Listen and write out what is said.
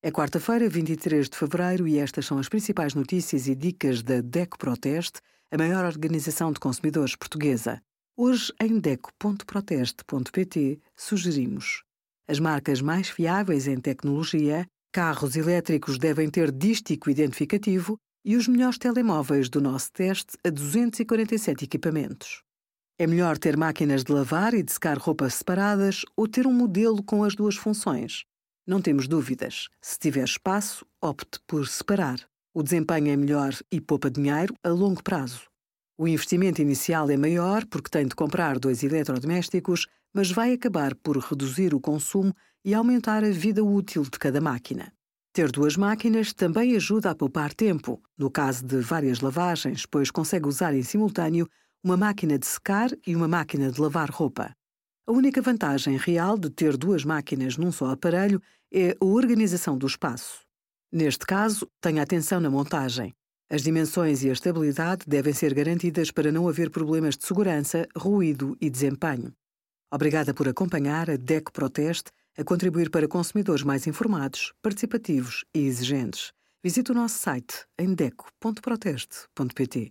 É quarta-feira, 23 de fevereiro, e estas são as principais notícias e dicas da DECO Proteste, a maior organização de consumidores portuguesa. Hoje, em DECO.proteste.pt, sugerimos as marcas mais fiáveis em tecnologia, carros elétricos devem ter dístico identificativo e os melhores telemóveis do nosso teste a 247 equipamentos. É melhor ter máquinas de lavar e de secar roupas separadas ou ter um modelo com as duas funções. Não temos dúvidas. Se tiver espaço, opte por separar. O desempenho é melhor e poupa dinheiro a longo prazo. O investimento inicial é maior porque tem de comprar dois eletrodomésticos, mas vai acabar por reduzir o consumo e aumentar a vida útil de cada máquina. Ter duas máquinas também ajuda a poupar tempo, no caso de várias lavagens, pois consegue usar em simultâneo uma máquina de secar e uma máquina de lavar roupa. A única vantagem real de ter duas máquinas num só aparelho é a organização do espaço. Neste caso, tenha atenção na montagem. As dimensões e a estabilidade devem ser garantidas para não haver problemas de segurança, ruído e desempenho. Obrigada por acompanhar a DECO Proteste a contribuir para consumidores mais informados, participativos e exigentes. Visite o nosso site em deco.proteste.pt.